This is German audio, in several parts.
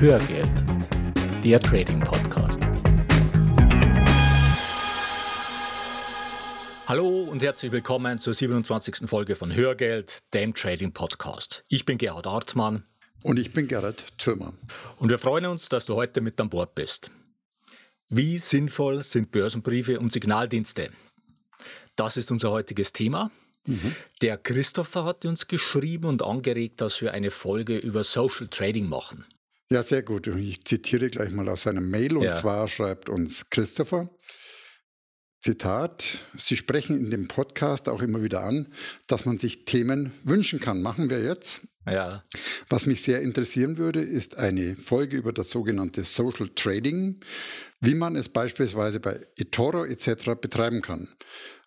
Hörgeld, der Trading Podcast. Hallo und herzlich willkommen zur 27. Folge von Hörgeld, dem Trading Podcast. Ich bin Gerhard Hartmann. Und ich bin Gerhard Thürmer. Und wir freuen uns, dass du heute mit an Bord bist. Wie sinnvoll sind Börsenbriefe und Signaldienste? Das ist unser heutiges Thema. Mhm. Der Christopher hat uns geschrieben und angeregt, dass wir eine Folge über Social Trading machen. Ja, sehr gut. Ich zitiere gleich mal aus seiner Mail und ja. zwar schreibt uns Christopher. Zitat, Sie sprechen in dem Podcast auch immer wieder an, dass man sich Themen wünschen kann. Machen wir jetzt. Ja. Was mich sehr interessieren würde, ist eine Folge über das sogenannte Social Trading, wie man es beispielsweise bei eToro etc. betreiben kann.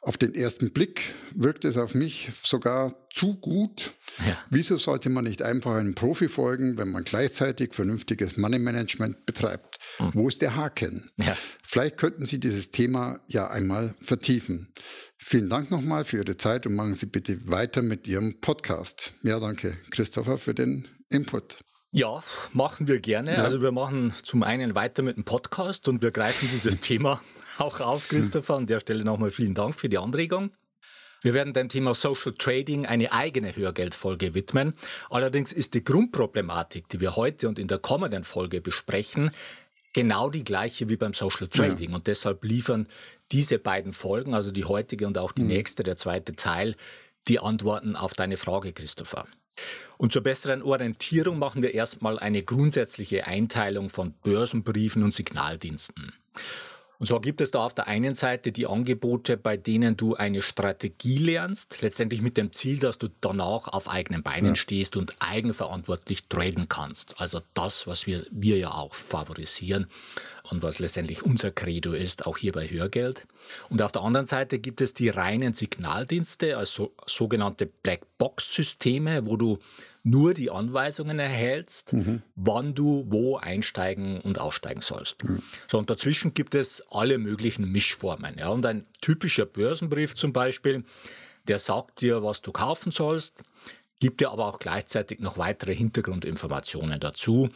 Auf den ersten Blick wirkt es auf mich sogar zu gut. Ja. Wieso sollte man nicht einfach einem Profi folgen, wenn man gleichzeitig vernünftiges Money Management betreibt? Mhm. Wo ist der Haken? Ja. Vielleicht könnten Sie dieses Thema ja einmal vertiefen. Vielen Dank nochmal für Ihre Zeit und machen Sie bitte weiter mit Ihrem Podcast. Ja, danke, Christopher, für den Input. Ja, machen wir gerne. Ja. Also wir machen zum einen weiter mit dem Podcast und wir greifen dieses Thema auch auf, Christopher. An der Stelle nochmal vielen Dank für die Anregung. Wir werden dem Thema Social Trading eine eigene Hörgeldfolge widmen. Allerdings ist die Grundproblematik, die wir heute und in der kommenden Folge besprechen, genau die gleiche wie beim Social Trading. Ja. Und deshalb liefern diese beiden Folgen, also die heutige und auch die mhm. nächste, der zweite Teil, die Antworten auf deine Frage, Christopher. Und zur besseren Orientierung machen wir erstmal eine grundsätzliche Einteilung von Börsenbriefen und Signaldiensten. Und zwar gibt es da auf der einen Seite die Angebote, bei denen du eine Strategie lernst, letztendlich mit dem Ziel, dass du danach auf eigenen Beinen ja. stehst und eigenverantwortlich traden kannst. Also das, was wir, wir ja auch favorisieren und was letztendlich unser Credo ist, auch hier bei Hörgeld. Und auf der anderen Seite gibt es die reinen Signaldienste, also sogenannte Blackbox-Systeme, wo du nur die Anweisungen erhältst, mhm. wann du wo einsteigen und aussteigen sollst. Mhm. So, und dazwischen gibt es alle möglichen Mischformen. Ja. Und ein typischer Börsenbrief zum Beispiel, der sagt dir, was du kaufen sollst, gibt dir aber auch gleichzeitig noch weitere Hintergrundinformationen dazu,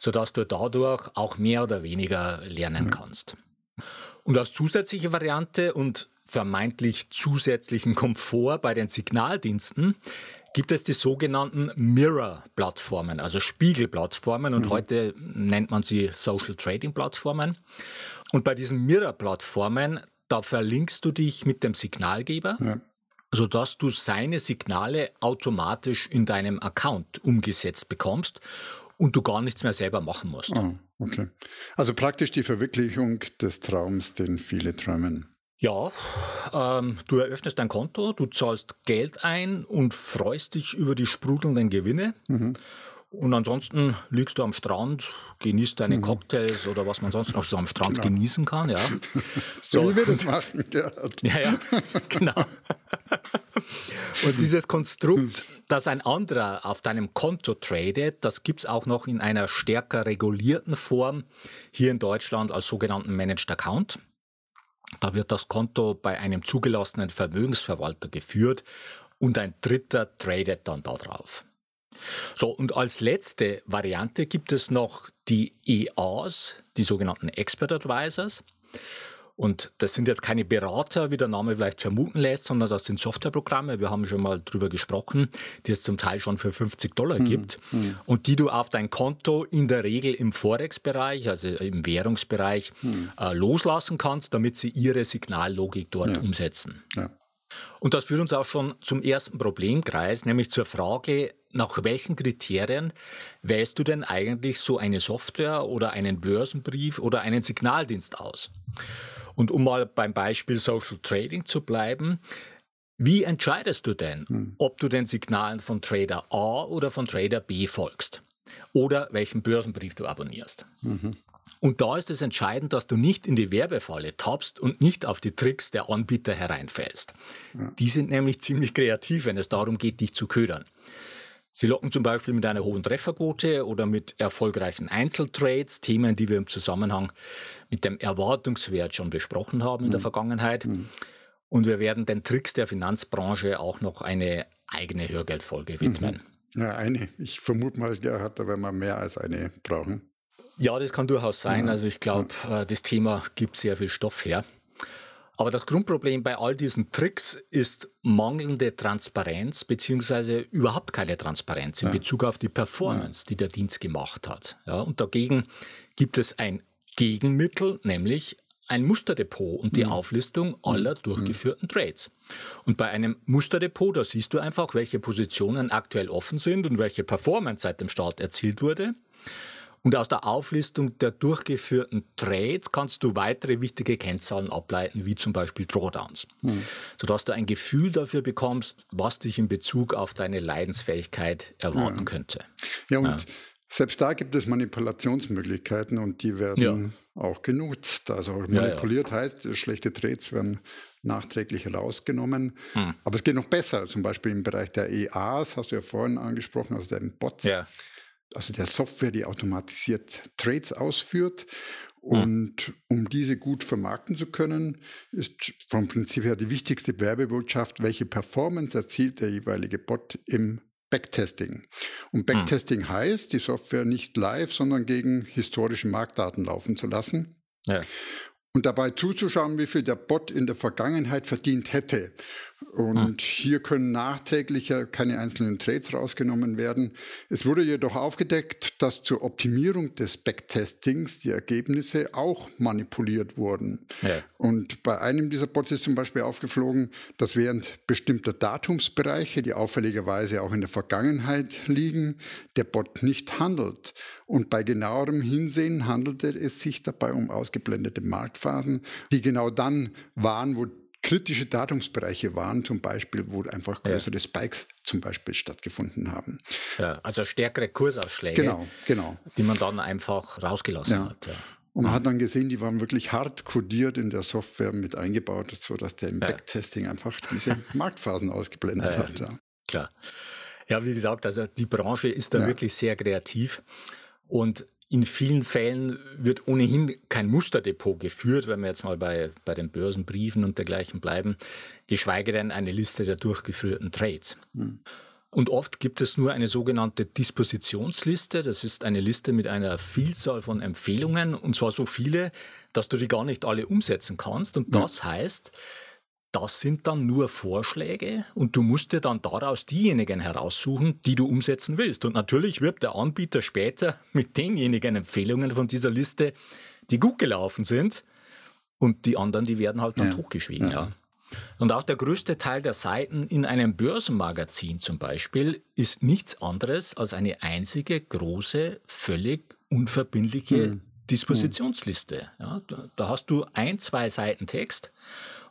sodass du dadurch auch mehr oder weniger lernen kannst. Und als zusätzliche Variante und vermeintlich zusätzlichen Komfort bei den Signaldiensten gibt es die sogenannten Mirror-Plattformen, also Spiegelplattformen und mhm. heute nennt man sie Social Trading-Plattformen. Und bei diesen Mirror-Plattformen, da verlinkst du dich mit dem Signalgeber. Ja sodass du seine Signale automatisch in deinem Account umgesetzt bekommst und du gar nichts mehr selber machen musst. Oh, okay. Also praktisch die Verwirklichung des Traums, den viele träumen. Ja, ähm, du eröffnest ein Konto, du zahlst Geld ein und freust dich über die sprudelnden Gewinne. Mhm. Und ansonsten liegst du am Strand, genießt deine mhm. Cocktails oder was man sonst noch so am Strand genau. genießen kann. Ja. So, so wie wir das machen. Ja, ja, genau. Und dieses Konstrukt, dass ein anderer auf deinem Konto tradet, das gibt es auch noch in einer stärker regulierten Form hier in Deutschland als sogenannten Managed Account. Da wird das Konto bei einem zugelassenen Vermögensverwalter geführt und ein Dritter tradet dann darauf. So, und als letzte Variante gibt es noch die EAs, die sogenannten Expert Advisors. Und das sind jetzt keine Berater, wie der Name vielleicht vermuten lässt, sondern das sind Softwareprogramme. Wir haben schon mal drüber gesprochen, die es zum Teil schon für 50 Dollar mhm. gibt mhm. und die du auf dein Konto in der Regel im Forex-Bereich, also im Währungsbereich, mhm. äh, loslassen kannst, damit sie ihre Signallogik dort ja. umsetzen. Ja. Und das führt uns auch schon zum ersten Problemkreis, nämlich zur Frage, nach welchen Kriterien wählst du denn eigentlich so eine Software oder einen Börsenbrief oder einen Signaldienst aus? Und um mal beim Beispiel Social Trading zu bleiben, wie entscheidest du denn, hm. ob du den Signalen von Trader A oder von Trader B folgst? Oder welchen Börsenbrief du abonnierst? Mhm. Und da ist es entscheidend, dass du nicht in die Werbefalle tappst und nicht auf die Tricks der Anbieter hereinfällst. Ja. Die sind nämlich ziemlich kreativ, wenn es darum geht, dich zu ködern. Sie locken zum Beispiel mit einer hohen Trefferquote oder mit erfolgreichen Einzeltrades, Themen, die wir im Zusammenhang mit dem Erwartungswert schon besprochen haben in mhm. der Vergangenheit. Mhm. Und wir werden den Tricks der Finanzbranche auch noch eine eigene Hörgeldfolge widmen. Mhm. Ja, eine. Ich vermute mal, Gerhard, da werden wir mehr als eine brauchen. Ja, das kann durchaus sein. Also ich glaube, äh, das Thema gibt sehr viel Stoff her. Aber das Grundproblem bei all diesen Tricks ist mangelnde Transparenz beziehungsweise überhaupt keine Transparenz in ja. Bezug auf die Performance, die der Dienst gemacht hat. Ja, und dagegen gibt es ein Gegenmittel, nämlich ein Musterdepot und die mhm. Auflistung aller mhm. durchgeführten Trades. Und bei einem Musterdepot, da siehst du einfach, welche Positionen aktuell offen sind und welche Performance seit dem Start erzielt wurde. Und aus der Auflistung der durchgeführten Trades kannst du weitere wichtige Kennzahlen ableiten, wie zum Beispiel Drawdowns, hm. sodass du ein Gefühl dafür bekommst, was dich in Bezug auf deine Leidensfähigkeit erwarten ja. könnte. Ja, und ja. selbst da gibt es Manipulationsmöglichkeiten und die werden ja. auch genutzt. Also manipuliert heißt, schlechte Trades werden nachträglich rausgenommen. Hm. Aber es geht noch besser, zum Beispiel im Bereich der EAs, hast du ja vorhin angesprochen, also der Bots. Ja also der Software, die automatisiert Trades ausführt. Hm. Und um diese gut vermarkten zu können, ist vom Prinzip her die wichtigste Werbebotschaft, welche Performance erzielt der jeweilige Bot im Backtesting. Und hm. Backtesting heißt, die Software nicht live, sondern gegen historische Marktdaten laufen zu lassen. Ja. Und dabei zuzuschauen, wie viel der Bot in der Vergangenheit verdient hätte. Und hm. hier können nachträglich keine einzelnen Trades rausgenommen werden. Es wurde jedoch aufgedeckt, dass zur Optimierung des Backtestings die Ergebnisse auch manipuliert wurden. Ja. Und bei einem dieser Bots ist zum Beispiel aufgeflogen, dass während bestimmter Datumsbereiche, die auffälligerweise auch in der Vergangenheit liegen, der Bot nicht handelt. Und bei genauerem Hinsehen handelte es sich dabei um ausgeblendete Marktphasen, die genau dann waren, wo kritische Datumsbereiche waren, zum Beispiel, wo einfach größere ja. Spikes zum Beispiel stattgefunden haben. Ja, also stärkere Kursausschläge, genau, genau. die man dann einfach rausgelassen ja. hat. Ja. Und man hat dann gesehen, die waren wirklich hart kodiert in der Software mit eingebaut, sodass der im Backtesting einfach diese Marktphasen ausgeblendet hat. Klar. Ja, wie gesagt, also die Branche ist da wirklich sehr kreativ. Und in vielen Fällen wird ohnehin kein Musterdepot geführt, wenn wir jetzt mal bei, bei den Börsenbriefen und dergleichen bleiben, geschweige denn eine Liste der durchgeführten Trades. Hm. Und oft gibt es nur eine sogenannte Dispositionsliste. Das ist eine Liste mit einer Vielzahl von Empfehlungen, und zwar so viele, dass du die gar nicht alle umsetzen kannst. Und das heißt, das sind dann nur Vorschläge und du musst dir dann daraus diejenigen heraussuchen, die du umsetzen willst. Und natürlich wird der Anbieter später mit denjenigen Empfehlungen von dieser Liste, die gut gelaufen sind, und die anderen, die werden halt dann ja. totgeschwiegen. Ja. Und auch der größte Teil der Seiten in einem Börsenmagazin zum Beispiel ist nichts anderes als eine einzige große, völlig unverbindliche mhm. Dispositionsliste. Ja, da hast du ein, zwei Seiten Text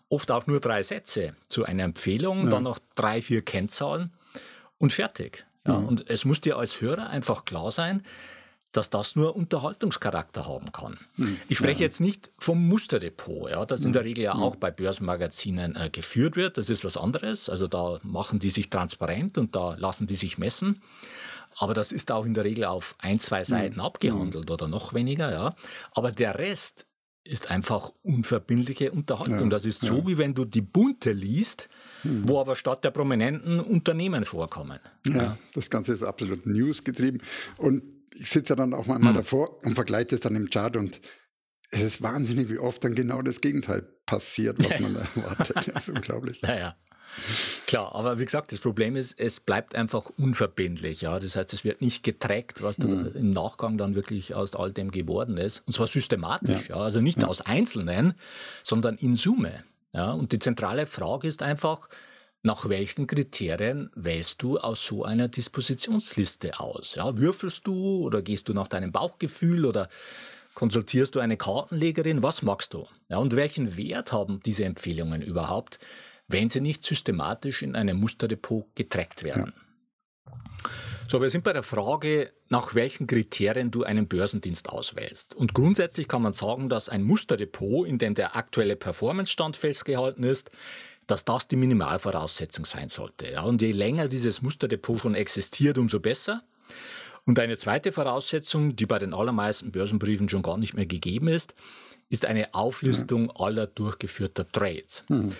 oft auch nur drei Sätze zu einer Empfehlung, ja. dann noch drei, vier Kennzahlen und fertig. Ja, mhm. Und es muss dir als Hörer einfach klar sein, dass das nur Unterhaltungscharakter haben kann. Mhm. Ich spreche ja. jetzt nicht vom Musterdepot, ja, das in der Regel ja mhm. auch bei Börsenmagazinen äh, geführt wird. Das ist was anderes. Also da machen die sich transparent und da lassen die sich messen. Aber das ist auch in der Regel auf ein, zwei Seiten mhm. abgehandelt oder noch weniger. Ja. Aber der Rest ist einfach unverbindliche Unterhaltung. Ja, das ist so, ja. wie wenn du die Bunte liest, hm. wo aber statt der prominenten Unternehmen vorkommen. Ja, ja. das Ganze ist absolut newsgetrieben. Und ich sitze dann auch manchmal hm. davor und vergleiche das dann im Chart und es ist wahnsinnig, wie oft dann genau das Gegenteil passiert, was man erwartet. Das ist unglaublich. Naja. Klar, aber wie gesagt, das Problem ist, es bleibt einfach unverbindlich. Ja? Das heißt, es wird nicht getrackt, was mhm. im Nachgang dann wirklich aus all dem geworden ist. Und zwar systematisch. Ja. ja? Also nicht ja. aus Einzelnen, sondern in Summe. Ja? Und die zentrale Frage ist einfach, nach welchen Kriterien wählst du aus so einer Dispositionsliste aus? Ja, würfelst du oder gehst du nach deinem Bauchgefühl oder konsultierst du eine Kartenlegerin? Was magst du? Ja, und welchen Wert haben diese Empfehlungen überhaupt? Wenn sie nicht systematisch in einem Musterdepot getrackt werden. Ja. So, wir sind bei der Frage, nach welchen Kriterien du einen Börsendienst auswählst. Und grundsätzlich kann man sagen, dass ein Musterdepot, in dem der aktuelle Performance-Stand festgehalten ist, dass das die Minimalvoraussetzung sein sollte. Ja, und je länger dieses Musterdepot schon existiert, umso besser. Und eine zweite Voraussetzung, die bei den allermeisten Börsenbriefen schon gar nicht mehr gegeben ist, ist eine Auflistung aller durchgeführter Trades. Mhm.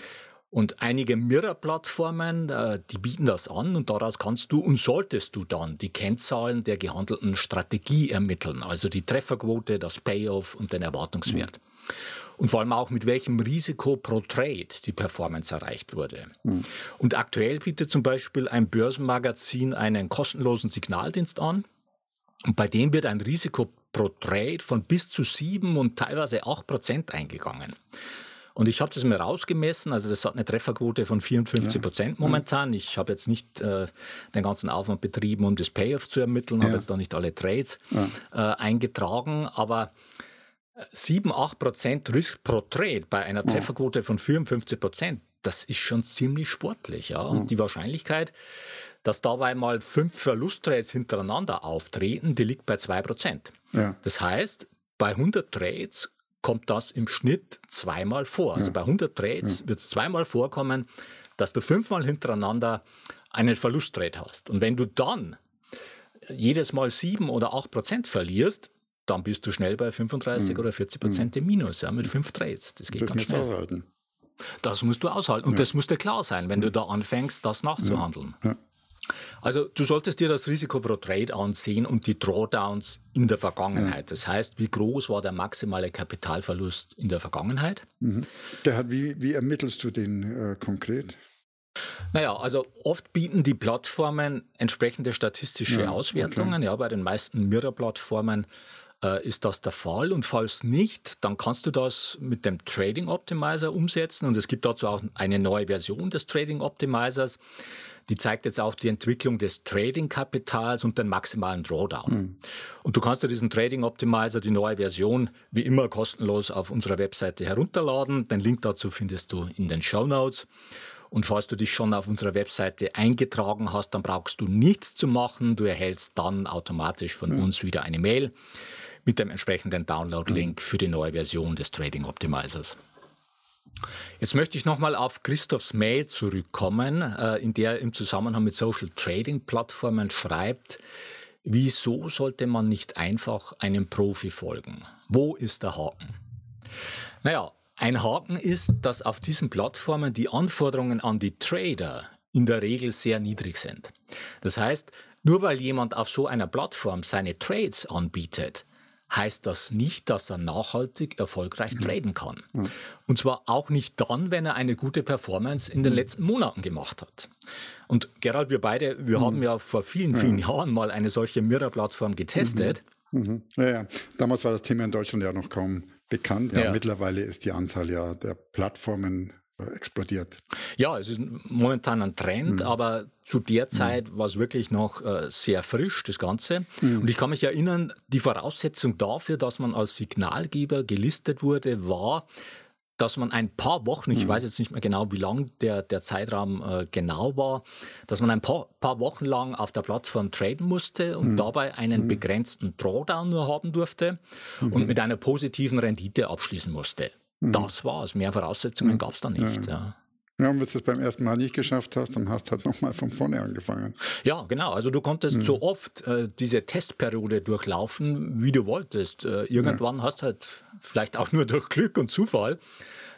Und einige Mirror-Plattformen, äh, die bieten das an und daraus kannst du und solltest du dann die Kennzahlen der gehandelten Strategie ermitteln, also die Trefferquote, das Payoff und den Erwartungswert. Mhm. Und vor allem auch mit welchem Risiko pro Trade die Performance erreicht wurde. Mhm. Und aktuell bietet zum Beispiel ein Börsenmagazin einen kostenlosen Signaldienst an. Und bei dem wird ein Risiko pro Trade von bis zu sieben und teilweise acht Prozent eingegangen. Und ich habe das mir rausgemessen, also das hat eine Trefferquote von 54 Prozent ja. momentan. Ich habe jetzt nicht äh, den ganzen Aufwand betrieben, um das Payoff zu ermitteln, ja. habe jetzt da nicht alle Trades ja. äh, eingetragen, aber 7, 8 Prozent Risk pro Trade bei einer Trefferquote von 54 Prozent, das ist schon ziemlich sportlich. Ja? Und die Wahrscheinlichkeit, dass dabei mal fünf Verlusttrades hintereinander auftreten, die liegt bei 2 Prozent. Das heißt, bei 100 Trades kommt das im Schnitt zweimal vor. Also ja. bei 100 Trades ja. wird es zweimal vorkommen, dass du fünfmal hintereinander einen Verlusttrade hast. Und wenn du dann jedes Mal sieben oder acht Prozent verlierst, dann bist du schnell bei 35 mhm. oder 40 Prozent im Minus ja, mit fünf Trades. Das geht das ganz schnell. Aushalten. Das musst du aushalten. Und ja. das muss dir klar sein, wenn du da anfängst, das nachzuhandeln. Ja. Also du solltest dir das Risiko pro Trade ansehen und die Drawdowns in der Vergangenheit. Ja. Das heißt, wie groß war der maximale Kapitalverlust in der Vergangenheit? Mhm. Der wie, wie ermittelst du den äh, konkret? Naja, also oft bieten die Plattformen entsprechende statistische ja, Auswertungen. Okay. Ja, bei den meisten Mirror-Plattformen äh, ist das der Fall. Und falls nicht, dann kannst du das mit dem Trading Optimizer umsetzen. Und es gibt dazu auch eine neue Version des Trading Optimizers. Die zeigt jetzt auch die Entwicklung des Trading-Kapitals und den maximalen Drawdown. Mhm. Und du kannst dir diesen Trading Optimizer, die neue Version, wie immer kostenlos auf unserer Webseite herunterladen. Den Link dazu findest du in den Show Notes. Und falls du dich schon auf unserer Webseite eingetragen hast, dann brauchst du nichts zu machen. Du erhältst dann automatisch von mhm. uns wieder eine Mail mit dem entsprechenden Download-Link für die neue Version des Trading Optimizers. Jetzt möchte ich nochmal auf Christophs Mail zurückkommen, äh, in der er im Zusammenhang mit Social Trading Plattformen schreibt, wieso sollte man nicht einfach einem Profi folgen? Wo ist der Haken? Naja, ein Haken ist, dass auf diesen Plattformen die Anforderungen an die Trader in der Regel sehr niedrig sind. Das heißt, nur weil jemand auf so einer Plattform seine Trades anbietet, heißt das nicht, dass er nachhaltig erfolgreich mhm. traden kann. Mhm. Und zwar auch nicht dann, wenn er eine gute Performance in den mhm. letzten Monaten gemacht hat. Und Gerald, wir beide, wir mhm. haben ja vor vielen, vielen ja. Jahren mal eine solche Mirror-Plattform getestet. Mhm. mhm. Ja, ja, damals war das Thema in Deutschland ja noch kaum bekannt. Ja, ja. Mittlerweile ist die Anzahl ja der Plattformen explodiert. Ja, es ist momentan ein Trend, mhm. aber zu der mhm. Zeit mhm. war es wirklich noch äh, sehr frisch, das Ganze. Mhm. Und ich kann mich erinnern, die Voraussetzung dafür, dass man als Signalgeber gelistet wurde, war, dass man ein paar Wochen, ich mhm. weiß jetzt nicht mehr genau, wie lang der, der Zeitraum äh, genau war, dass man ein paar, paar Wochen lang auf der Plattform traden musste und mhm. dabei einen mhm. begrenzten Drawdown nur haben durfte und mit einer positiven Rendite abschließen musste. Mhm. Das war's. Mehr Voraussetzungen mhm. gab es da nicht. Ja. ja. Ja, und wenn du es beim ersten Mal nicht geschafft hast, dann hast du halt nochmal von vorne angefangen. Ja, genau. Also du konntest mhm. so oft äh, diese Testperiode durchlaufen, wie du wolltest. Äh, irgendwann ja. hast du halt vielleicht auch nur durch Glück und Zufall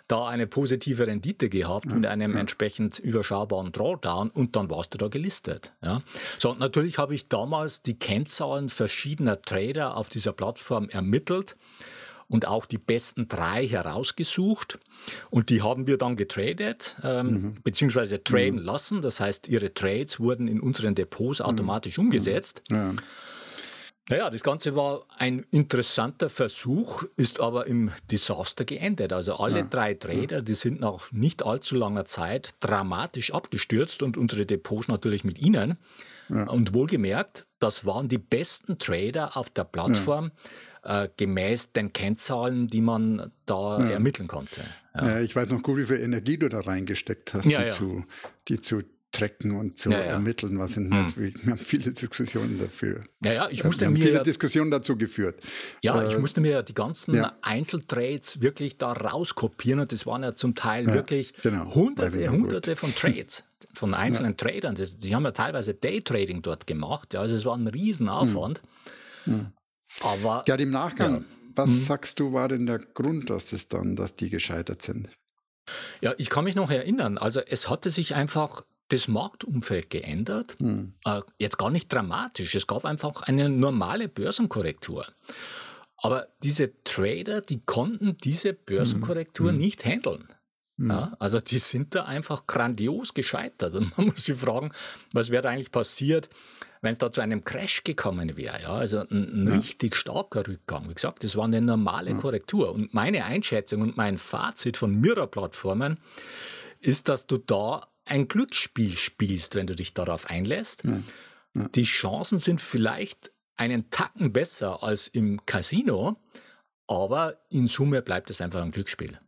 da eine positive Rendite gehabt ja. mit einem ja. entsprechend überschaubaren Drawdown und dann warst du da gelistet. Ja. So, und natürlich habe ich damals die Kennzahlen verschiedener Trader auf dieser Plattform ermittelt und auch die besten drei herausgesucht. Und die haben wir dann getradet, ähm, mhm. beziehungsweise traden mhm. lassen. Das heißt, ihre Trades wurden in unseren Depots mhm. automatisch mhm. umgesetzt. Ja. Naja, das Ganze war ein interessanter Versuch, ist aber im Desaster geendet. Also alle ja. drei Trader, die sind nach nicht allzu langer Zeit dramatisch abgestürzt und unsere Depots natürlich mit ihnen. Ja. Und wohlgemerkt, das waren die besten Trader auf der Plattform. Ja äh, gemäß den Kennzahlen, die man da ja. ermitteln konnte. Ja. ja. ich weiß noch gut, wie viel Energie du da reingesteckt hast, die, Zu, die zu tracken und zu ermitteln. Was sind hm. wir haben viele Diskussionen dafür. Ja, ja, ich musste wir haben mir viele Diskussionen dazu geführt. Ja, äh, ich musste mir die ganzen Einzeltrades wirklich da rauskopieren und das waren ja zum Teil wirklich genau, hunderte, hunderte von Trades von einzelnen Tradern. Das, die haben ja teilweise Daytrading dort gemacht. Ja, also es war ein Riesenaufwand. Hm. Hm. Aber, ja, im Nachgang, ja. was hm. sagst du, war denn der Grund, dass es dann, dass die gescheitert sind? Ja, ich kann mich noch erinnern. Also es hatte sich einfach das Marktumfeld geändert. Hm. Äh, jetzt gar nicht dramatisch. Es gab einfach eine normale Börsenkorrektur. Aber diese Trader, die konnten diese Börsenkorrektur hm. nicht handeln. Hm. Ja, also die sind da einfach grandios gescheitert. Und man muss sich fragen, was wäre eigentlich passiert, wenn es da zu einem Crash gekommen wäre. Ja? Also ein, ja. richtig starker Rückgang. Wie gesagt, das war eine normale ja. Korrektur. Und meine Einschätzung und mein Fazit von Mirror-Plattformen ist, dass du da ein Glücksspiel spielst, wenn du dich darauf einlässt. Die Chancen sind vielleicht einen Tacken besser als im Casino, aber in Summe bleibt es einfach ein Glücksspiel.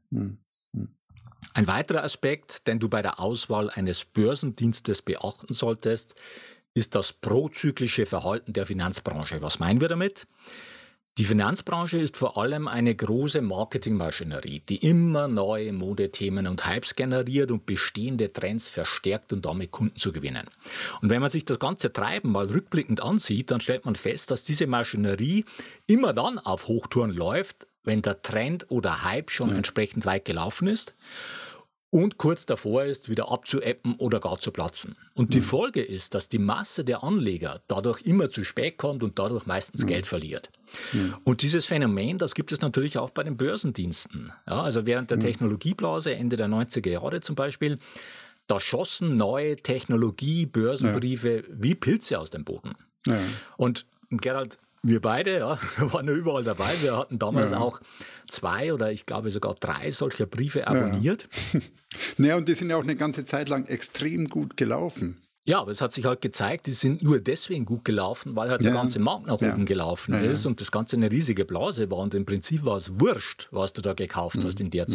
Ein weiterer Aspekt, den du bei der Auswahl eines Börsendienstes beachten solltest, ist das prozyklische Verhalten der Finanzbranche. Was meinen wir damit? Die Finanzbranche ist vor allem eine große Marketingmaschinerie, die immer neue Modethemen und Hypes generiert und bestehende Trends verstärkt und damit Kunden zu gewinnen. Und wenn man sich das ganze Treiben mal rückblickend ansieht, dann stellt man fest, dass diese Maschinerie immer dann auf Hochtouren läuft, wenn der Trend oder Hype schon ja. entsprechend weit gelaufen ist und kurz davor ist, wieder abzuäppen oder gar zu platzen. Und die mhm. Folge ist, dass die Masse der Anleger dadurch immer zu spät kommt und dadurch meistens mhm. Geld verliert. Mhm. Und dieses Phänomen, das gibt es natürlich auch bei den Börsendiensten. Ja, also während der Technologieblase Ende der 90er Jahre zum Beispiel, da schossen neue Technologie-Börsenbriefe ja. wie Pilze aus dem Boden. Ja. Und Gerald, wir beide, ja, waren ja überall dabei. Wir hatten damals ja. auch zwei oder ich glaube sogar drei solcher Briefe abonniert. Ja. naja, und die sind ja auch eine ganze Zeit lang extrem gut gelaufen. Ja, aber es hat sich halt gezeigt, die sind nur deswegen gut gelaufen, weil halt ja. der ganze Markt nach oben gelaufen ist und das Ganze eine riesige Blase war. Und im Prinzip war es wurscht, was du da gekauft mhm. hast in der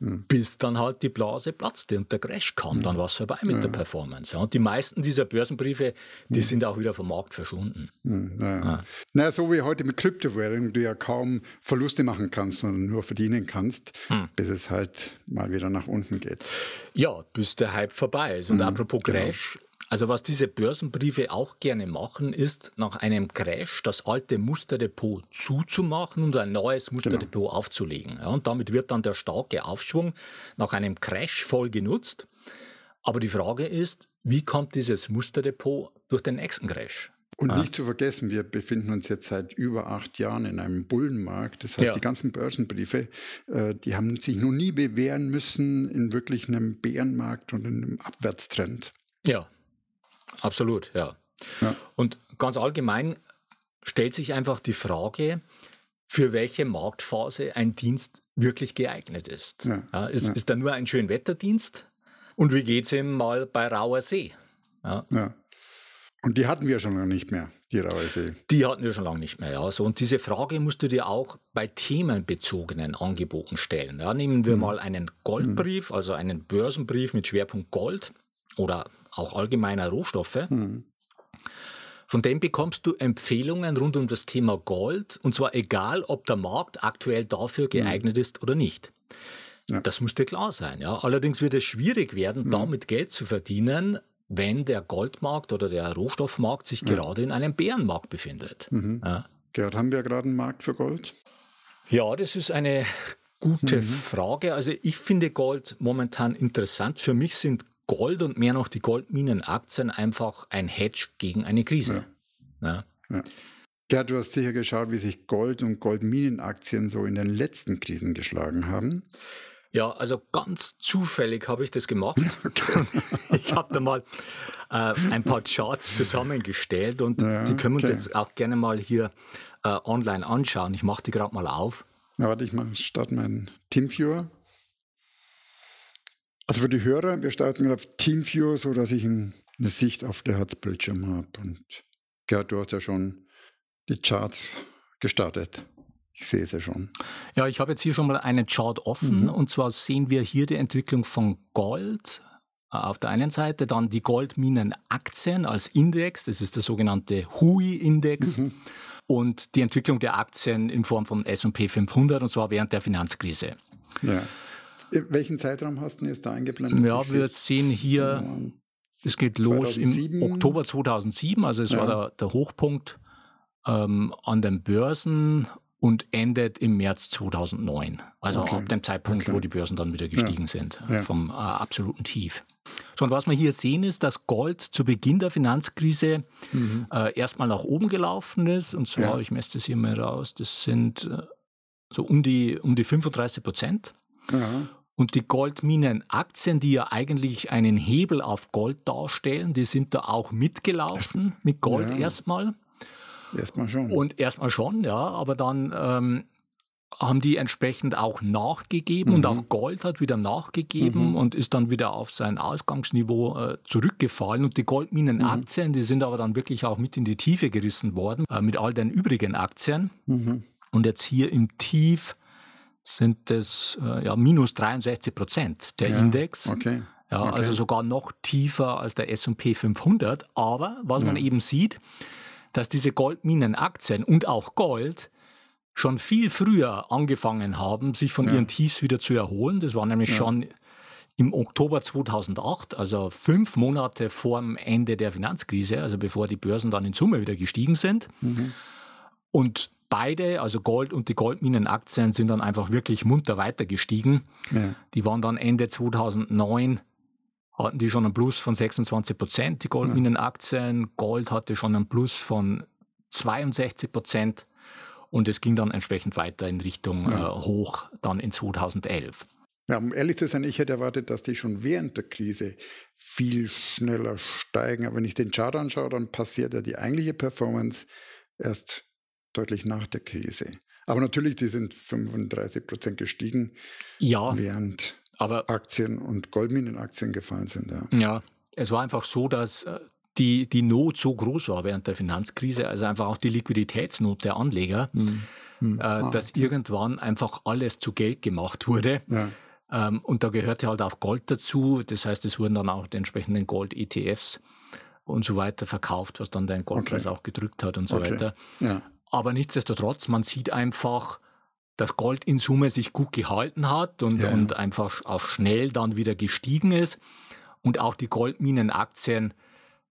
mhm. Bis dann halt die Blase platzte und der Crash kam. Dann war es vorbei mit der Performance. Und die meisten dieser Börsenbriefe, die sind auch wieder vom Markt verschwunden. Ja. Na, so wie heute mit Kryptowährungen, du ja kaum Verluste machen kannst, sondern nur verdienen kannst, hm. bis es halt mal wieder nach unten geht. Ja, bis der Hype vorbei ist. Und mhm, apropos genau. Crash. Also was diese Börsenbriefe auch gerne machen, ist nach einem Crash das alte Musterdepot zuzumachen und ein neues Musterdepot genau. aufzulegen. Ja, und damit wird dann der starke Aufschwung nach einem Crash voll genutzt. Aber die Frage ist, wie kommt dieses Musterdepot durch den nächsten Crash? Und nicht zu vergessen, wir befinden uns jetzt seit über acht Jahren in einem Bullenmarkt. Das heißt, ja. die ganzen Börsenbriefe, äh, die haben sich noch nie bewähren müssen in wirklich einem Bärenmarkt und in einem Abwärtstrend. Ja, Absolut, ja. ja. Und ganz allgemein stellt sich einfach die Frage, für welche Marktphase ein Dienst wirklich geeignet ist. Ja. Ja, ist, ja. ist da nur ein Schönwetterdienst? Und wie geht es ihm mal bei rauer See? Ja. Und die hatten wir schon lange nicht mehr, die raue See. Die hatten wir schon lange nicht mehr, ja. So, und diese Frage musst du dir auch bei themenbezogenen Angeboten stellen. Ja, nehmen wir mhm. mal einen Goldbrief, also einen Börsenbrief mit Schwerpunkt Gold oder auch allgemeiner Rohstoffe. Mhm. Von dem bekommst du Empfehlungen rund um das Thema Gold und zwar egal, ob der Markt aktuell dafür hm. geeignet mhm. ist oder nicht. Ja. Das muss dir klar sein. Ja. Allerdings wird es schwierig werden, mhm. damit Geld zu verdienen, wenn der Goldmarkt oder der Rohstoffmarkt sich ja. gerade in einem Bärenmarkt befindet. Mhm. Ja. Gerd, haben wir gerade einen Markt für Gold? Ja, das ist eine gute mhm. Frage. Also ich finde Gold momentan interessant. Für mich sind Gold und mehr noch die Goldminenaktien einfach ein Hedge gegen eine Krise. Ja. Ja. Gerd, du hast sicher geschaut, wie sich Gold- und Goldminenaktien so in den letzten Krisen geschlagen haben. Ja, also ganz zufällig habe ich das gemacht. ich habe da mal äh, ein paar Charts zusammengestellt und ja, die können wir uns jetzt auch gerne mal hier äh, online anschauen. Ich mache die gerade mal auf. Ja, warte, ich starte meinen Teamviewer. Also für die Hörer, wir starten gerade Teamviewer, so dass ich eine Sicht auf der Herzbildschirm habe. Und Gerd, du hast ja schon die Charts gestartet. Ich sehe es ja schon. Ja, ich habe jetzt hier schon mal einen Chart offen. Mhm. Und zwar sehen wir hier die Entwicklung von Gold äh, auf der einen Seite, dann die Goldminenaktien als Index, das ist der sogenannte HUI-Index. Mhm. Und die Entwicklung der Aktien in Form von SP 500, und zwar während der Finanzkrise. Ja. Welchen Zeitraum hast du jetzt da eingeblendet? Ja, wir sehen hier, es geht 2007. los im Oktober 2007, also es ja. war der, der Hochpunkt ähm, an den Börsen und endet im März 2009. Also okay. ab dem Zeitpunkt, okay. wo die Börsen dann wieder gestiegen ja. sind, ja. vom äh, absoluten Tief. So, und was wir hier sehen, ist, dass Gold zu Beginn der Finanzkrise mhm. äh, erstmal nach oben gelaufen ist. Und zwar, ja. ich messe das hier mal raus, das sind äh, so um die, um die 35 Prozent. Und die Goldminenaktien, die ja eigentlich einen Hebel auf Gold darstellen, die sind da auch mitgelaufen mit Gold erstmal. Erstmal schon. Und erstmal schon, ja, aber dann ähm, haben die entsprechend auch nachgegeben mhm. und auch Gold hat wieder nachgegeben mhm. und ist dann wieder auf sein Ausgangsniveau äh, zurückgefallen. Und die Goldminenaktien, mhm. die sind aber dann wirklich auch mit in die Tiefe gerissen worden äh, mit all den übrigen Aktien. Mhm. Und jetzt hier im Tief sind es äh, ja, minus 63 Prozent der ja, Index. Okay. Ja, okay. Also sogar noch tiefer als der SP 500. Aber was ja. man eben sieht, dass diese Goldminenaktien und auch Gold schon viel früher angefangen haben, sich von ihren Tiefs wieder zu erholen. Das war nämlich schon im Oktober 2008, also fünf Monate vor dem Ende der Finanzkrise, also bevor die Börsen dann in Summe wieder gestiegen sind. Mhm. Und beide, also Gold und die Goldminenaktien, sind dann einfach wirklich munter weiter gestiegen. Ja. Die waren dann Ende 2009 hatten die schon einen Plus von 26 Prozent, die Goldminenaktien. Gold hatte schon einen Plus von 62 Prozent und es ging dann entsprechend weiter in Richtung ja. äh, hoch dann in 2011. Ja, um ehrlich zu sein, ich hätte erwartet, dass die schon während der Krise viel schneller steigen. Aber wenn ich den Chart anschaue, dann passiert ja die eigentliche Performance erst deutlich nach der Krise. Aber natürlich, die sind 35 Prozent gestiegen. Ja. Während aber Aktien und Goldminenaktien gefallen sind. Ja. ja, es war einfach so, dass äh, die, die Not so groß war während der Finanzkrise, also einfach auch die Liquiditätsnot der Anleger, hm. Hm. Äh, ah, dass okay. irgendwann einfach alles zu Geld gemacht wurde. Ja. Ähm, und da gehörte halt auch Gold dazu. Das heißt, es wurden dann auch die entsprechenden Gold-ETFs und so weiter verkauft, was dann den Goldpreis okay. auch gedrückt hat und so okay. weiter. Ja. Aber nichtsdestotrotz, man sieht einfach, dass Gold in Summe sich gut gehalten hat und, ja. und einfach auch schnell dann wieder gestiegen ist und auch die Goldminenaktien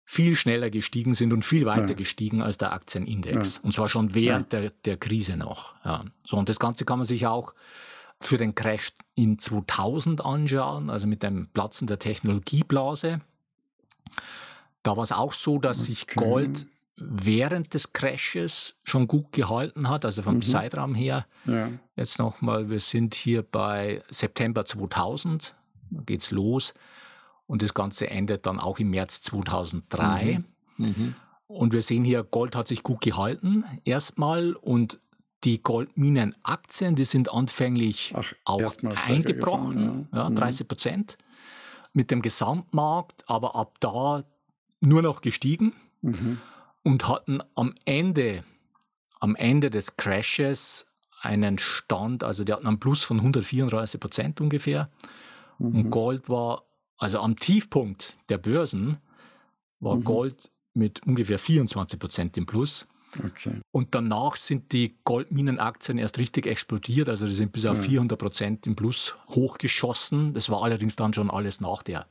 viel schneller gestiegen sind und viel weiter ja. gestiegen als der Aktienindex. Und zwar schon während der, der Krise noch. So, und das Ganze kann man sich auch für den Crash in 2000 anschauen, also mit dem Platzen der Technologieblase. Da war es auch so, dass okay. sich Gold während des Crashes schon gut gehalten hat, also vom mhm. Zeitraum her. Ja. Jetzt nochmal, wir sind hier bei September 2000, da geht's los und das Ganze endet dann auch im März 2003. Mhm. Mhm. Und wir sehen hier, Gold hat sich gut gehalten erstmal und die Goldminenaktien, die sind anfänglich Ach, auch eingebrochen, ja. Ja, 30 mhm. Prozent mit dem Gesamtmarkt, aber ab da nur noch gestiegen. Mhm und hatten am Ende, am Ende des Crashes einen Stand, also die hatten einen Plus von 134 Prozent ungefähr. Mhm. Und Gold war, also am Tiefpunkt der Börsen, war mhm. Gold mit ungefähr 24 Prozent im Plus. Okay. Und danach sind die Goldminenaktien erst richtig explodiert, also die sind bis auf ja. 400 Prozent im Plus hochgeschossen. Das war allerdings dann schon alles nach der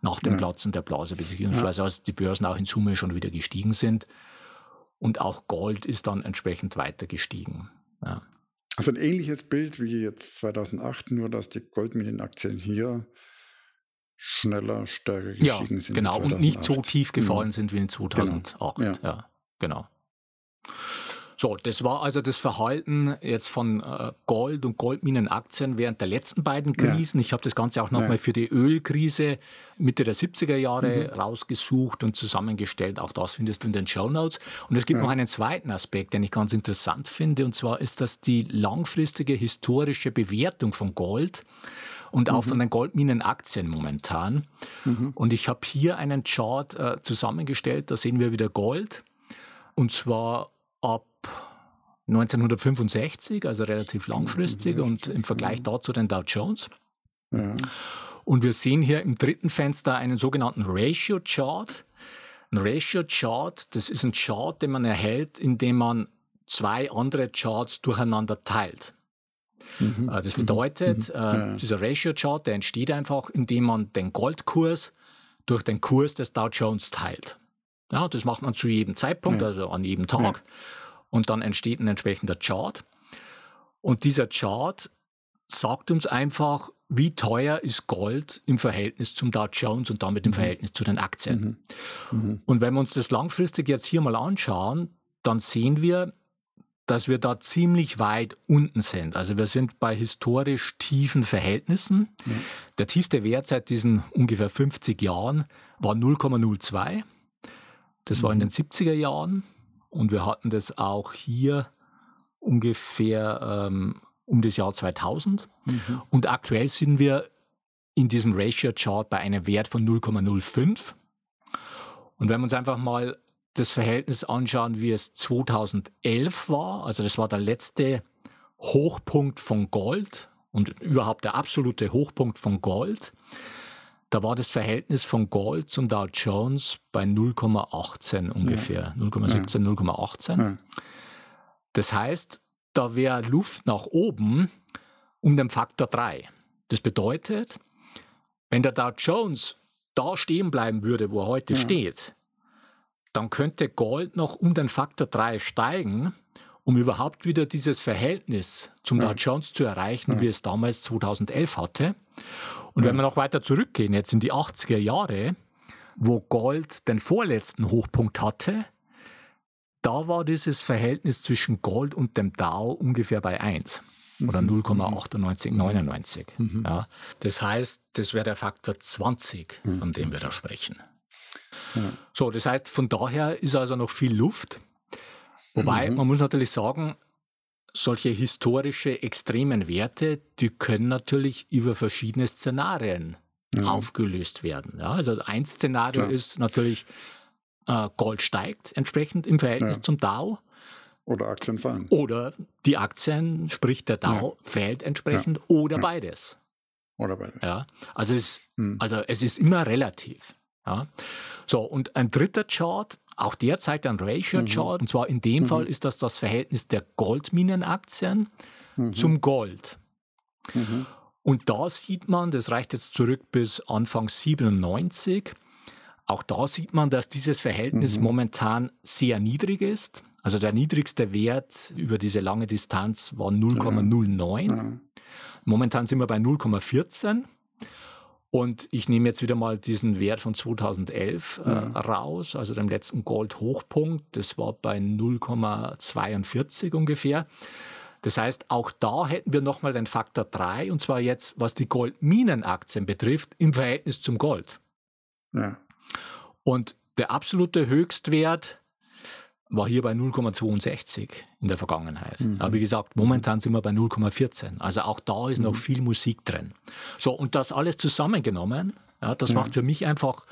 nach dem ja. Platzen der Blase, beziehungsweise als die Börsen auch in Summe schon wieder gestiegen sind. Und auch Gold ist dann entsprechend weiter gestiegen. Ja. Also ein ähnliches Bild wie jetzt 2008, nur dass die Goldminenaktien hier schneller, stärker gestiegen ja, sind. Genau, und nicht so tief gefallen mhm. sind wie in 2008. Genau. Ja. ja, genau. So, das war also das Verhalten jetzt von äh, Gold und Goldminenaktien während der letzten beiden Krisen. Ja. Ich habe das Ganze auch nochmal ja. für die Ölkrise Mitte der 70er Jahre mhm. rausgesucht und zusammengestellt. Auch das findest du in den Show Notes. Und es gibt ja. noch einen zweiten Aspekt, den ich ganz interessant finde, und zwar ist das die langfristige historische Bewertung von Gold und auch mhm. von den Goldminenaktien momentan. Mhm. Und ich habe hier einen Chart äh, zusammengestellt, da sehen wir wieder Gold. Und zwar ab 1965, also relativ langfristig und im Vergleich dazu den Dow Jones. Ja. Und wir sehen hier im dritten Fenster einen sogenannten Ratio Chart. Ein Ratio Chart, das ist ein Chart, den man erhält, indem man zwei andere Charts durcheinander teilt. Mhm. Äh, das bedeutet, mhm. äh, ja. dieser Ratio Chart, der entsteht einfach, indem man den Goldkurs durch den Kurs des Dow Jones teilt. Ja, das macht man zu jedem Zeitpunkt, ja. also an jedem Tag. Ja. Und dann entsteht ein entsprechender Chart. Und dieser Chart sagt uns einfach, wie teuer ist Gold im Verhältnis zum Dow Jones und damit im mhm. Verhältnis zu den Aktien. Mhm. Mhm. Und wenn wir uns das langfristig jetzt hier mal anschauen, dann sehen wir, dass wir da ziemlich weit unten sind. Also wir sind bei historisch tiefen Verhältnissen. Der tiefste Wert seit diesen ungefähr 50 Jahren war 0,02. Das mhm. war in den 70er Jahren und wir hatten das auch hier ungefähr ähm, um das Jahr 2000. Mhm. Und aktuell sind wir in diesem Ratio-Chart bei einem Wert von 0,05. Und wenn wir uns einfach mal das Verhältnis anschauen, wie es 2011 war, also das war der letzte Hochpunkt von Gold und überhaupt der absolute Hochpunkt von Gold, da war das Verhältnis von Gold zum Dow Jones bei 0,18 ungefähr, ja. 0,17, ja. 0,18. Ja. Das heißt, da wäre Luft nach oben um den Faktor 3. Das bedeutet, wenn der Dow Jones da stehen bleiben würde, wo er heute steht, dann könnte Gold noch um den Faktor 3 steigen, um überhaupt wieder dieses Verhältnis zum ja. Dow Jones zu erreichen, ja. wie es damals 2011 hatte. Und wenn wir noch weiter zurückgehen, jetzt in die 80er Jahre, wo Gold den vorletzten Hochpunkt hatte, da war dieses Verhältnis zwischen Gold und dem Dow ungefähr bei 1 oder 0,98, mhm. 99. Mhm. Ja, das heißt, das wäre der Faktor 20, von dem wir da sprechen. So, das heißt, von daher ist also noch viel Luft. Wobei, mhm. man muss natürlich sagen, solche historische extremen Werte, die können natürlich über verschiedene Szenarien ja. aufgelöst werden. Ja, also ein Szenario Klar. ist natürlich, äh, Gold steigt entsprechend im Verhältnis ja. zum Dow. Oder Aktien fallen. Oder die Aktien, sprich der Dow, fällt entsprechend oder beides. Oder beides. Ja, also es, hm. also es ist immer relativ. Ja. So, und ein dritter Chart, auch der zeigt ein Ratio-Chart, mhm. und zwar in dem mhm. Fall ist das das Verhältnis der Goldminenaktien mhm. zum Gold. Mhm. Und da sieht man, das reicht jetzt zurück bis Anfang 97, auch da sieht man, dass dieses Verhältnis mhm. momentan sehr niedrig ist. Also der niedrigste Wert über diese lange Distanz war 0,09. Ja. Momentan sind wir bei 0,14. Und ich nehme jetzt wieder mal diesen Wert von 2011 äh, mhm. raus, also dem letzten Gold-Hochpunkt. Das war bei 0,42 ungefähr. Das heißt, auch da hätten wir nochmal den Faktor 3, und zwar jetzt, was die Goldminenaktien betrifft, im Verhältnis zum Gold. Ja. Und der absolute Höchstwert war hier bei 0,62 in der Vergangenheit. Mhm. Aber wie gesagt, momentan sind wir bei 0,14. Also auch da ist mhm. noch viel Musik drin. So, und das alles zusammengenommen, ja, das ja. macht für mich einfach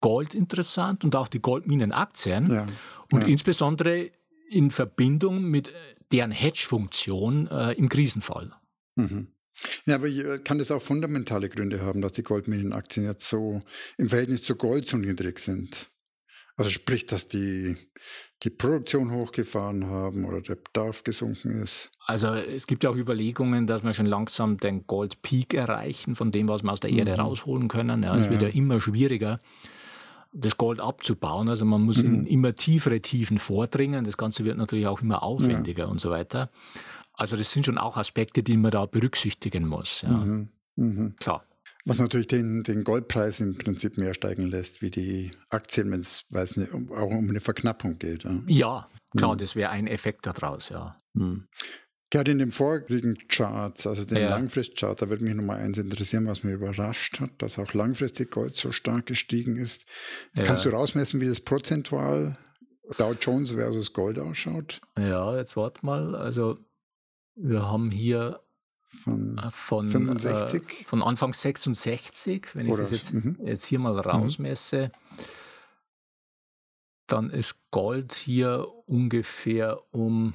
Gold interessant und auch die Goldminenaktien. Ja. Und insbesondere in Verbindung mit deren Hedge-Funktion äh, im Krisenfall. Mhm. Ja, aber kann das auch fundamentale Gründe haben, dass die Goldminenaktien jetzt so im Verhältnis zu Gold so niedrig sind? Also sprich, dass die, die Produktion hochgefahren haben oder der Bedarf gesunken ist. Also es gibt ja auch Überlegungen, dass wir schon langsam den Gold-Peak erreichen, von dem, was wir aus der Erde mhm. rausholen können. Ja, es ja. wird ja immer schwieriger, das Gold abzubauen. Also man muss mhm. in immer tiefere Tiefen vordringen. Das Ganze wird natürlich auch immer aufwendiger ja. und so weiter. Also das sind schon auch Aspekte, die man da berücksichtigen muss. Mhm. mhm. Klar. Was natürlich den, den Goldpreis im Prinzip mehr steigen lässt wie die Aktien, wenn es auch um eine Verknappung geht. Ja, ja klar, mhm. das wäre ein Effekt daraus, ja. Mhm. Gerade in den vorigen Charts, also den ja. Langfristchart, da würde mich nochmal eins interessieren, was mir überrascht hat, dass auch langfristig Gold so stark gestiegen ist. Ja. Kannst du rausmessen, wie das prozentual Dow Jones versus Gold ausschaut? Ja, jetzt warte mal. Also wir haben hier von, äh, von, 65? Äh, von Anfang 66, wenn Oder, ich das jetzt, mhm. jetzt hier mal mhm. rausmesse, mhm. dann ist Gold hier ungefähr um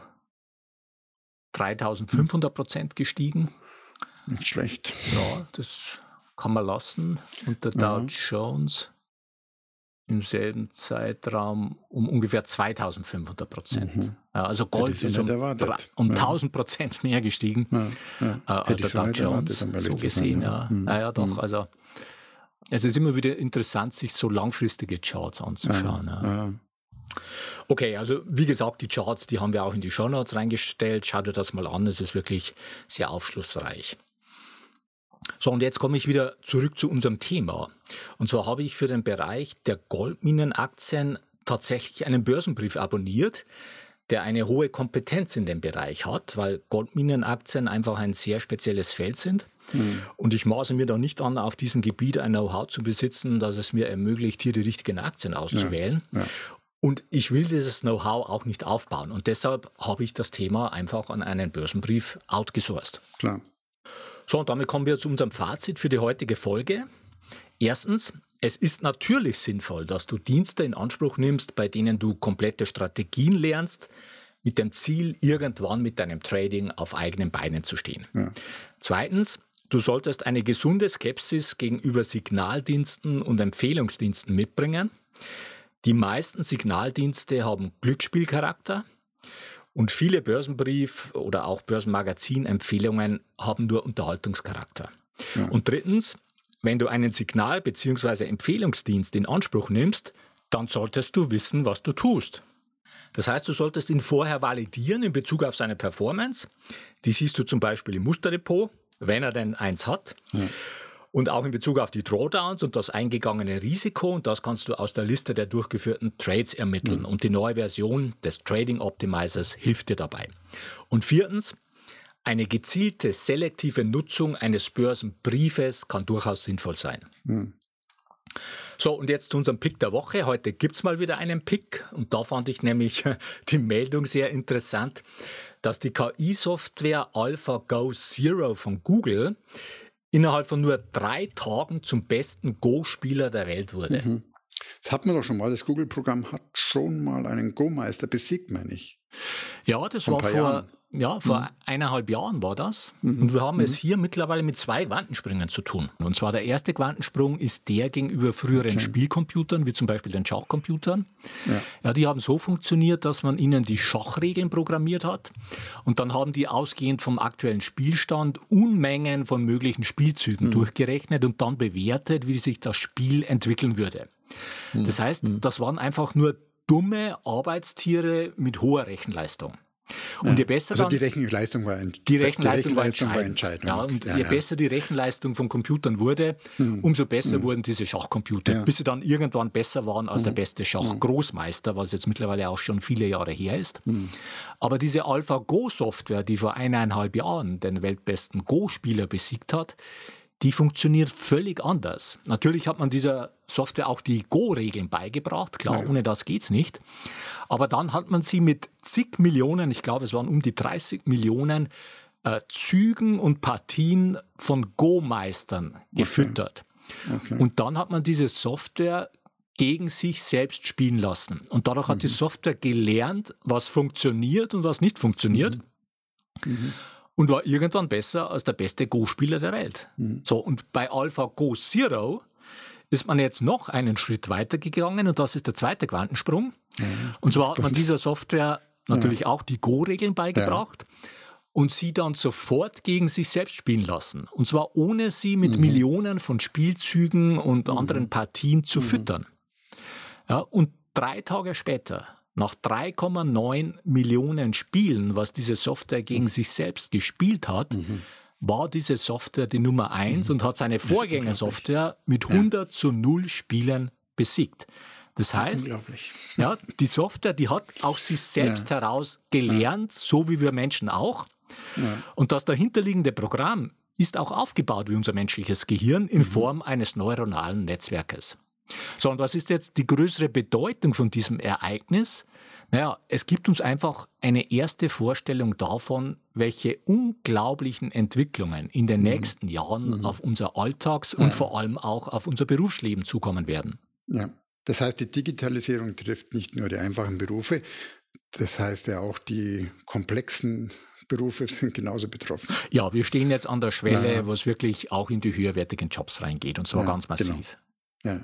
3500 Prozent gestiegen. Nicht schlecht. Ja, das kann man lassen. Und der Dow. Jones im selben Zeitraum um ungefähr 2500 Prozent. Mhm. Also Gold ist um, um ja. 1000 Prozent mehr gestiegen ja, ja. Äh, als der Dow Jones, so gesehen. Ja. Mhm. ja, doch. Mhm. Also es ist immer wieder interessant, sich so langfristige Charts anzuschauen. Okay, also wie gesagt, die Charts, die haben wir auch in die Show Notes reingestellt. Schaut dir das mal an, es ist wirklich sehr aufschlussreich. So, und jetzt komme ich wieder zurück zu unserem Thema. Und zwar habe ich für den Bereich der Goldminenaktien tatsächlich einen Börsenbrief abonniert, der eine hohe Kompetenz in dem Bereich hat, weil Goldminenaktien einfach ein sehr spezielles Feld sind. Mhm. Und ich maße mir da nicht an, auf diesem Gebiet ein Know-how zu besitzen, dass es mir ermöglicht, hier die richtigen Aktien auszuwählen. Ja, ja. Und ich will dieses Know-how auch nicht aufbauen. Und deshalb habe ich das Thema einfach an einen Börsenbrief outgesourced. Klar. So, und damit kommen wir zu unserem Fazit für die heutige Folge. Erstens, es ist natürlich sinnvoll, dass du Dienste in Anspruch nimmst, bei denen du komplette Strategien lernst, mit dem Ziel, irgendwann mit deinem Trading auf eigenen Beinen zu stehen. Ja. Zweitens, du solltest eine gesunde Skepsis gegenüber Signaldiensten und Empfehlungsdiensten mitbringen. Die meisten Signaldienste haben Glücksspielcharakter und viele Börsenbrief- oder auch Börsenmagazin-Empfehlungen haben nur Unterhaltungscharakter. Ja. Und drittens, wenn du einen Signal- bzw. Empfehlungsdienst in Anspruch nimmst, dann solltest du wissen, was du tust. Das heißt, du solltest ihn vorher validieren in Bezug auf seine Performance. Die siehst du zum Beispiel im Musterdepot, wenn er denn eins hat. Ja. Und auch in Bezug auf die Drawdowns und das eingegangene Risiko. Und das kannst du aus der Liste der durchgeführten Trades ermitteln. Mhm. Und die neue Version des Trading Optimizers hilft dir dabei. Und viertens, eine gezielte selektive Nutzung eines Börsenbriefes kann durchaus sinnvoll sein. Mhm. So, und jetzt zu unserem Pick der Woche. Heute gibt es mal wieder einen Pick. Und da fand ich nämlich die Meldung sehr interessant, dass die KI-Software AlphaGo Zero von Google innerhalb von nur drei Tagen zum besten Go-Spieler der Welt wurde. Mhm. Das hat man doch schon mal. Das Google-Programm hat schon mal einen Go-Meister besiegt, meine ich. Ja, das war vor, Jahren. Ja, vor mhm. eineinhalb Jahren war das. Mhm. Und wir haben mhm. es hier mittlerweile mit zwei Quantensprüngen zu tun. Und zwar der erste Quantensprung ist der gegenüber früheren okay. Spielcomputern, wie zum Beispiel den Schachcomputern. Ja. ja, die haben so funktioniert, dass man ihnen die Schachregeln programmiert hat. Und dann haben die ausgehend vom aktuellen Spielstand Unmengen von möglichen Spielzügen mhm. durchgerechnet und dann bewertet, wie sich das Spiel entwickeln würde. Mhm. Das heißt, mhm. das waren einfach nur dumme Arbeitstiere mit hoher Rechenleistung. Und je besser also dann, die Rechenleistung war, ein, die Rechenleistung, die Rechenleistung war, entscheidend. Ja, und ja, je ja. besser die Rechenleistung von Computern wurde, mhm. umso besser mhm. wurden diese Schachcomputer, bis sie dann irgendwann besser waren als mhm. der beste Schachgroßmeister, was jetzt mittlerweile auch schon viele Jahre her ist. Mhm. Aber diese AlphaGo-Software, die vor eineinhalb Jahren den weltbesten Go-Spieler besiegt hat, die funktioniert völlig anders. Natürlich hat man dieser Software auch die Go-Regeln beigebracht, klar, ja. ohne das geht es nicht. Aber dann hat man sie mit zig Millionen, ich glaube, es waren um die 30 Millionen äh, Zügen und Partien von Go-Meistern gefüttert. Okay. Okay. Und dann hat man diese Software gegen sich selbst spielen lassen. Und dadurch mhm. hat die mhm. Software gelernt, was funktioniert und was nicht funktioniert. Mhm. Mhm. Und war irgendwann besser als der beste Go-Spieler der Welt. Mhm. So, und bei AlphaGo Zero ist man jetzt noch einen Schritt weiter gegangen und das ist der zweite Quantensprung. Ja, und zwar hat man dieser Software natürlich ja. auch die Go-Regeln beigebracht. Ja. Und sie dann sofort gegen sich selbst spielen lassen. Und zwar ohne sie mit mhm. Millionen von Spielzügen und mhm. anderen Partien zu mhm. füttern. Ja, und drei Tage später, nach 3,9 Millionen Spielen, was diese Software gegen mhm. sich selbst gespielt hat, mhm war diese Software die Nummer eins und hat seine Vorgängersoftware mit 100 ja. zu 0 Spielen besiegt. Das heißt, ja, die Software, die hat auch sich selbst ja. heraus gelernt, ja. so wie wir Menschen auch. Ja. Und das dahinterliegende Programm ist auch aufgebaut wie unser menschliches Gehirn in mhm. Form eines neuronalen Netzwerkes. So, und was ist jetzt die größere Bedeutung von diesem Ereignis? Naja, es gibt uns einfach eine erste Vorstellung davon, welche unglaublichen Entwicklungen in den mhm. nächsten Jahren mhm. auf unser Alltags- und ja. vor allem auch auf unser Berufsleben zukommen werden. Ja, das heißt, die Digitalisierung trifft nicht nur die einfachen Berufe, das heißt ja auch die komplexen Berufe sind genauso betroffen. Ja, wir stehen jetzt an der Schwelle, ja. wo es wirklich auch in die höherwertigen Jobs reingeht und zwar ja, ganz massiv. Genau. Ja.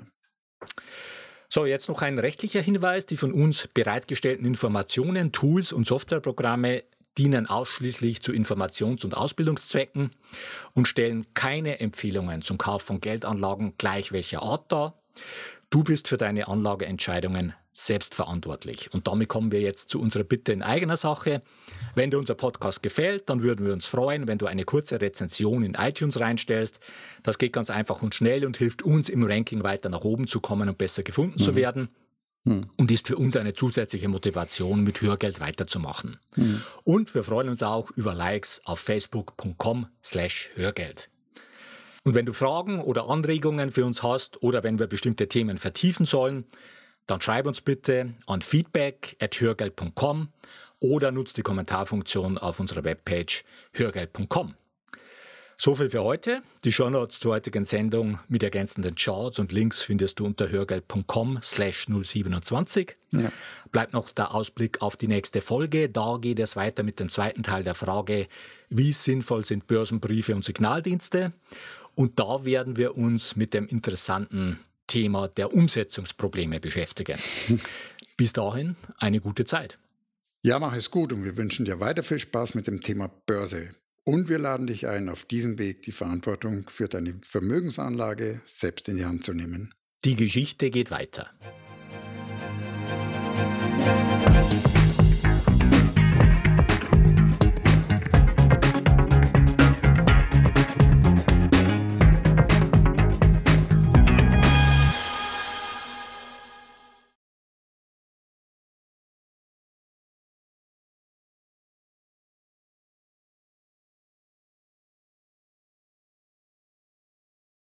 So, jetzt noch ein rechtlicher Hinweis. Die von uns bereitgestellten Informationen, Tools und Softwareprogramme dienen ausschließlich zu Informations- und Ausbildungszwecken und stellen keine Empfehlungen zum Kauf von Geldanlagen gleich welcher Art dar. Du bist für deine Anlageentscheidungen selbstverantwortlich. Und damit kommen wir jetzt zu unserer Bitte in eigener Sache. Wenn dir unser Podcast gefällt, dann würden wir uns freuen, wenn du eine kurze Rezension in iTunes reinstellst. Das geht ganz einfach und schnell und hilft uns im Ranking weiter nach oben zu kommen und besser gefunden mhm. zu werden. Mhm. Und ist für uns eine zusätzliche Motivation, mit Hörgeld weiterzumachen. Mhm. Und wir freuen uns auch über Likes auf facebook.com slash Hörgeld. Und wenn du Fragen oder Anregungen für uns hast oder wenn wir bestimmte Themen vertiefen sollen, dann schreib uns bitte an feedback.hörgeld.com oder nutzt die Kommentarfunktion auf unserer Webpage hörgeld.com. So viel für heute. Die Shownotes zur heutigen Sendung mit ergänzenden Charts und Links findest du unter hörgeld.com slash 027. Ja. Bleibt noch der Ausblick auf die nächste Folge. Da geht es weiter mit dem zweiten Teil der Frage, wie sinnvoll sind Börsenbriefe und Signaldienste? Und da werden wir uns mit dem interessanten Thema der Umsetzungsprobleme beschäftigen. Bis dahin eine gute Zeit. Ja, mach es gut und wir wünschen dir weiter viel Spaß mit dem Thema Börse. Und wir laden dich ein, auf diesem Weg die Verantwortung für deine Vermögensanlage selbst in die Hand zu nehmen. Die Geschichte geht weiter.